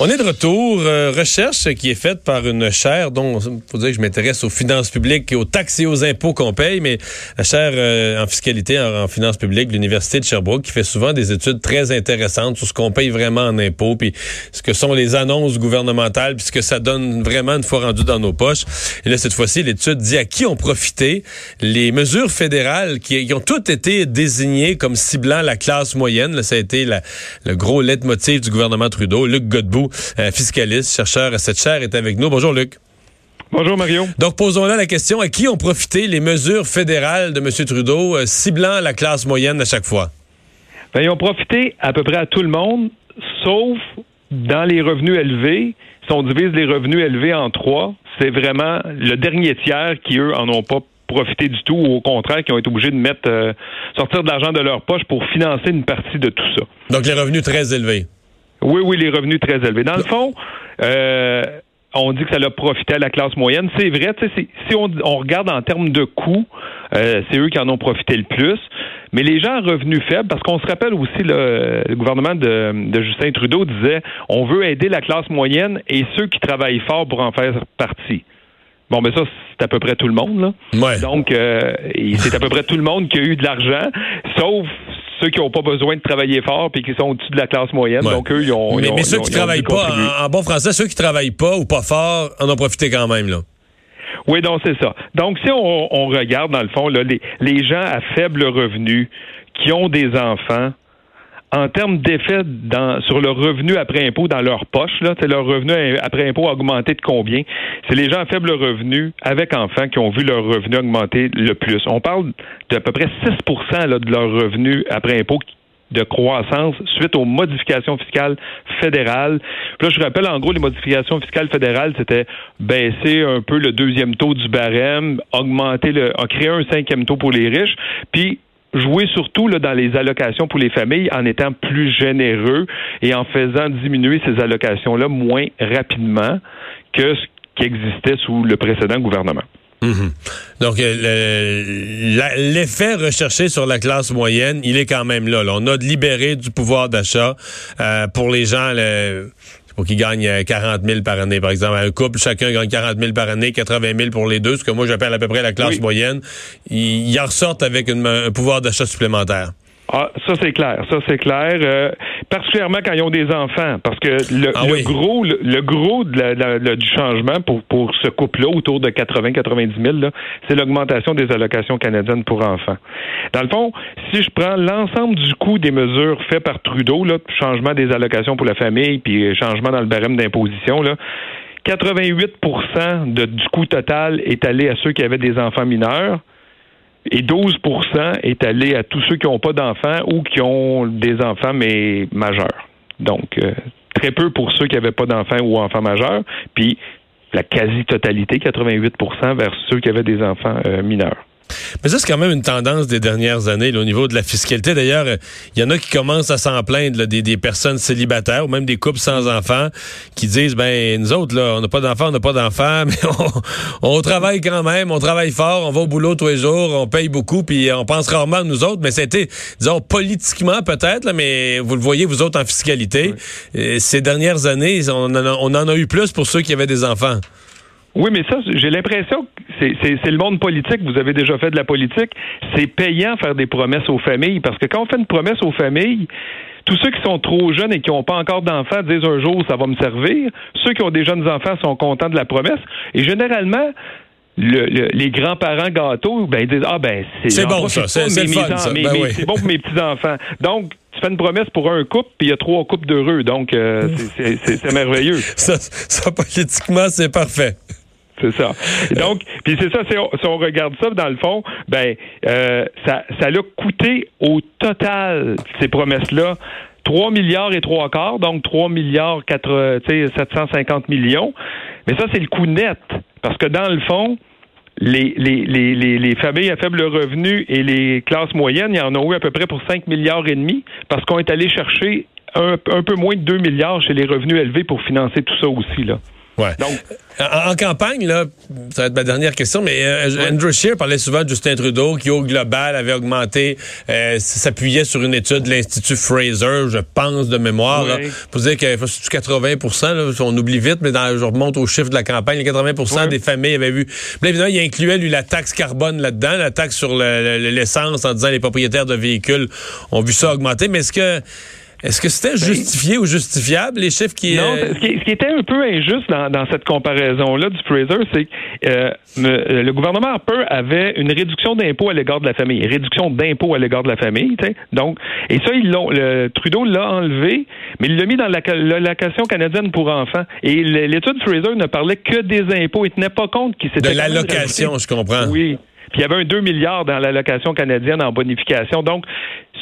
On est de retour. Euh, recherche qui est faite par une chaire dont, faut dire que je m'intéresse aux finances publiques et aux taxes et aux impôts qu'on paye, mais la chaire euh, en fiscalité, en, finances publiques l'Université de Sherbrooke, qui fait souvent des études très intéressantes sur ce qu'on paye vraiment en impôts, puis ce que sont les annonces gouvernementales, puis ce que ça donne vraiment une fois rendu dans nos poches. Et là, cette fois-ci, l'étude dit à qui ont profité les mesures fédérales qui, ont toutes été désignées comme ciblant la classe moyenne. Là, ça a été le gros leitmotiv du gouvernement Trudeau. Luc Godbout fiscaliste, chercheur à cette chaire, est avec nous. Bonjour, Luc. Bonjour Mario. Donc posons-là la question à qui ont profité les mesures fédérales de M. Trudeau euh, ciblant la classe moyenne à chaque fois? Ben, ils ont profité à peu près à tout le monde, sauf dans les revenus élevés. Si on divise les revenus élevés en trois, c'est vraiment le dernier tiers qui, eux, en ont pas profité du tout, ou au contraire, qui ont été obligés de mettre euh, sortir de l'argent de leur poche pour financer une partie de tout ça. Donc les revenus très élevés. Oui, oui, les revenus très élevés. Dans le fond, euh, on dit que ça a profité à la classe moyenne. C'est vrai, si on, regarde en termes de coûts, euh, c'est eux qui en ont profité le plus. Mais les gens à revenus faibles, parce qu'on se rappelle aussi, le, le gouvernement de, de, Justin Trudeau disait on veut aider la classe moyenne et ceux qui travaillent fort pour en faire partie. Bon, mais ça, c'est à peu près tout le monde. Là. Ouais. Donc, euh, c'est à peu près tout le monde qui a eu de l'argent, sauf ceux qui n'ont pas besoin de travailler fort puis qui sont au-dessus de la classe moyenne. Donc, eux, ils ont. Mais, ceux qui ne travaillent pas, en, bon français, ceux qui travaillent pas ou pas fort en ont profité quand même, là. Oui, donc c'est ça. Donc, si on, regarde, dans le fond, là, les, les gens à faible revenu qui ont des enfants, en termes d'effet sur le revenu après impôt dans leur poche, là, leur revenu après impôt a augmenté de combien? C'est les gens à faible revenu avec enfants qui ont vu leur revenu augmenter le plus. On parle d'à peu près 6% de leur revenu après impôt de croissance suite aux modifications fiscales fédérales. Puis là, je rappelle, en gros, les modifications fiscales fédérales, c'était baisser un peu le deuxième taux du barème, augmenter le, créer un cinquième taux pour les riches, puis jouer surtout là, dans les allocations pour les familles en étant plus généreux et en faisant diminuer ces allocations-là moins rapidement que ce qui existait sous le précédent gouvernement. Mhm. Donc, euh, l'effet recherché sur la classe moyenne, il est quand même là. On a libéré du pouvoir d'achat euh, pour les gens pour qu'ils gagnent 40 000 par année, par exemple. Un couple, chacun gagne 40 000 par année, 80 000 pour les deux, ce que moi j'appelle à peu près la classe moyenne. Ils, ils en ressortent avec un pouvoir d'achat supplémentaire. Ah, ça c'est clair, ça c'est clair. Euh, particulièrement quand ils ont des enfants, parce que le, ah gros, le, gros de du changement pour pour ce couple-là, autour de 80-90 000, c'est l'augmentation des allocations canadiennes pour enfants. Dans le fond, si je prends l'ensemble du coût des mesures faites par Trudeau, là, changement des allocations pour la famille, puis changement dans le barème d'imposition, là. 88 de, du coût total est allé à ceux qui avaient des enfants mineurs et 12% est allé à tous ceux qui n'ont pas d'enfants ou qui ont des enfants mais majeurs. Donc, euh, très peu pour ceux qui n'avaient pas d'enfants ou enfants majeurs, puis la quasi-totalité, 88% vers ceux qui avaient des enfants euh, mineurs. Mais ça, c'est quand même une tendance des dernières années au niveau de la fiscalité. D'ailleurs, il euh, y en a qui commencent à s'en plaindre des, des, personnes célibataires ou même des couples sans enfants qui disent, ben nous autres, là, on n'a pas d'enfants, on n'a pas d'enfants, mais on, travaille quand même, on travaille fort, on va au boulot tous les jours, on paye beaucoup, puis on pense rarement à nous autres. Mais c'était, disons, politiquement peut-être, mais vous le voyez, vous autres, en fiscalité, euh, ces dernières années, on on en a eu plus pour ceux qui avaient des enfants. Oui, mais ça, j'ai l'impression que c'est le monde politique. Vous avez déjà fait de la politique. C'est payant faire des promesses aux familles parce que quand on fait une promesse aux familles, tous ceux qui sont trop jeunes et qui n'ont pas encore d'enfants disent un jour ça va me servir. Ceux qui ont des jeunes enfants sont contents de la promesse. Et généralement, les grands-parents gâteaux, ben, ils disent Ah, ben, c'est bon, ça. C'est ben C'est bon pour mes petits-enfants. Donc, tu fais une promesse pour un couple, puis il y a trois couples d'heureux. Donc, euh, c'est merveilleux. Ça, ça, politiquement, c'est parfait. C'est ça. Donc, puis c'est ça, si on, regarde ça, dans le fond, ben, euh, ça, ça l'a coûté au total, ces promesses-là, 3 milliards et trois quarts, donc 3 milliards 4, 750 millions. Mais ça, c'est le coût net. Parce que dans le fond, les, les, les, les, familles à faible revenu et les classes moyennes, il y en ont eu à peu près pour 5 milliards et demi parce qu'on est allé chercher un, un peu moins de 2 milliards chez les revenus élevés pour financer tout ça aussi. Là. Ouais. Donc, en, campagne, là, ça va être ma dernière question, mais euh, Andrew Scheer parlait souvent de Justin Trudeau qui, au global, avait augmenté, euh, s'appuyait sur une étude de l'Institut Fraser, je pense, de mémoire, là, pour dire qu'il faut 80 là, on oublie vite, mais dans, je remonte au chiffre de la campagne, 80% des familles avaient vu. Mais évidemment, il incluait, lui, la taxe carbone là-dedans, la taxe sur l'essence, en disant les propriétaires de véhicules ont vu ça augmenter. Mais est-ce que est-ce que c'était ben, justifié ou justifiable, les chiffres qui... Non, ce qui, était un peu injuste dans, cette comparaison-là du Fraser, c'est que euh, euh, le gouvernement Harper avait une réduction d'impôts à l'égard de la famille, réduction d'impôts à l'égard de la famille. Donc, et ça, ils l'ont, le, Trudeau l'a enlevé, mais il l'a mis dans l'allocation canadienne pour enfants. Et l'étude Fraser ne parlait que des impôts. Il tenait pas compte qu'il s'était... De l'allocation, je comprends. Oui. Puis il y avait un 2 milliards dans l'allocation canadienne en bonification. Donc,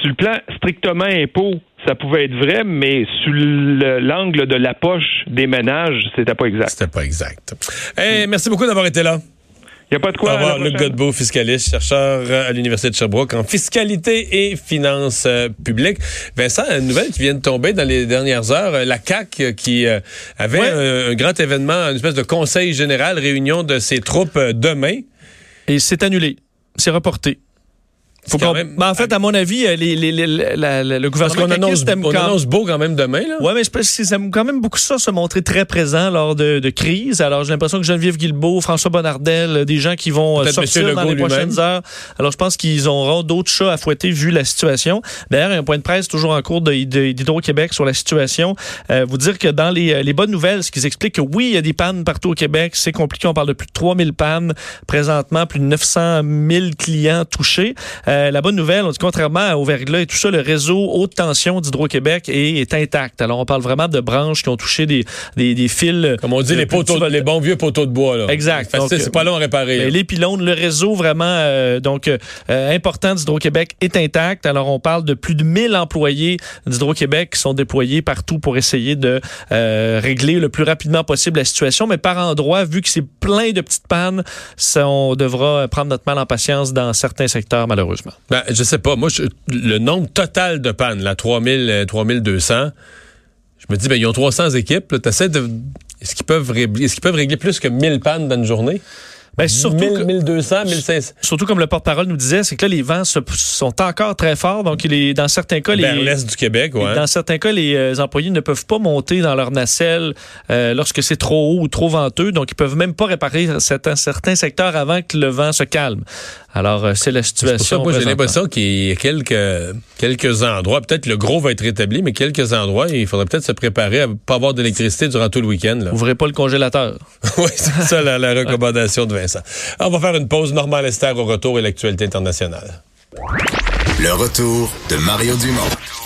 sur le plan strictement impôt, ça pouvait être vrai, mais sur l'angle de la poche des ménages, c'était pas exact. C'était pas exact. Hey, merci beaucoup d'avoir été là. Il n'y a pas de quoi. Au revoir, Luc Godbout, fiscaliste, chercheur à l'Université de Sherbrooke en fiscalité et finances euh, publiques. Vincent, une nouvelle qui vient de tomber dans les dernières heures. La CAC qui euh, avait un, grand événement, une espèce de conseil général, réunion de ses troupes euh, demain. Et c'est annulé. C'est reporté. Faut même... en fait, à mon avis, euh, les, les, les, le gouvernement annonce, on annonce beau quand même demain. Ouais, mais je aime quand même beaucoup ça, se montrer très présent lors de, de crise. Alors, j'ai l'impression que Geneviève Guilbeault, François Bonnardel, des gens qui vont euh, sortir dans les prochaines heures. Alors, je pense qu'ils auront d'autres chats à fouetter vu la situation. D'ailleurs, il y a un point de presse toujours en cours d'Hydro-Québec sur la situation. Euh, vous dire que dans les, les bonnes nouvelles, ce qu'ils expliquent que oui, il y a des pannes partout au Québec. C'est compliqué. On parle de plus de 3000 pannes présentement, plus de 900 000 clients touchés. Euh, la bonne nouvelle, on dit contrairement au verglas et tout ça, le réseau haute tension d'Hydro-Québec est, intact. Alors, on parle vraiment de branches qui ont touché des, des, fils. Comme on dit, les poteaux, les bons vieux poteaux de bois. Là. Exact. C'est pas long à réparer. Ben, les pylônes, le réseau vraiment euh, donc euh, important d'Hydro-Québec est intact. Alors, on parle de plus de 1000 employés d'Hydro-Québec qui sont déployés partout pour essayer de régler le plus rapidement possible la situation. Mais par endroit, vu que c'est plein de petites pannes, ça, on devra prendre notre mal en patience dans certains secteurs, malheureusement. Ben, je sais pas. Moi, le nombre total de pannes, là, 3000, 3200, euh, je me dis, ben, ils ont 300 équipes. De. Est-ce qu'ils peuvent, est peuvent régler plus que 1000 pannes dans une journée? Ben, surtout 1200, 1500. Surtout comme le porte-parole nous disait, c'est que là, les vents sont encore très forts. Donc, il dans certains cas, les, du Québec, ouais. Dans certains cas, les euh, employés ne peuvent pas monter dans leur nacelle euh, lorsque c'est trop haut ou trop venteux. Donc, ils peuvent même pas réparer certains, certains secteurs avant que le vent se calme. Alors, euh, c'est la situation. moi, j'ai l'impression qu'il y a quelques, quelques endroits, peut-être le gros va être rétabli, mais quelques endroits, il faudrait peut-être se préparer à pas avoir d'électricité durant tout le week-end. Ouvrez pas le congélateur. oui, c'est ça la, la recommandation de Vincent. on va faire une pause. Normale Esther au retour et l'actualité internationale. Le retour de Mario Dumont.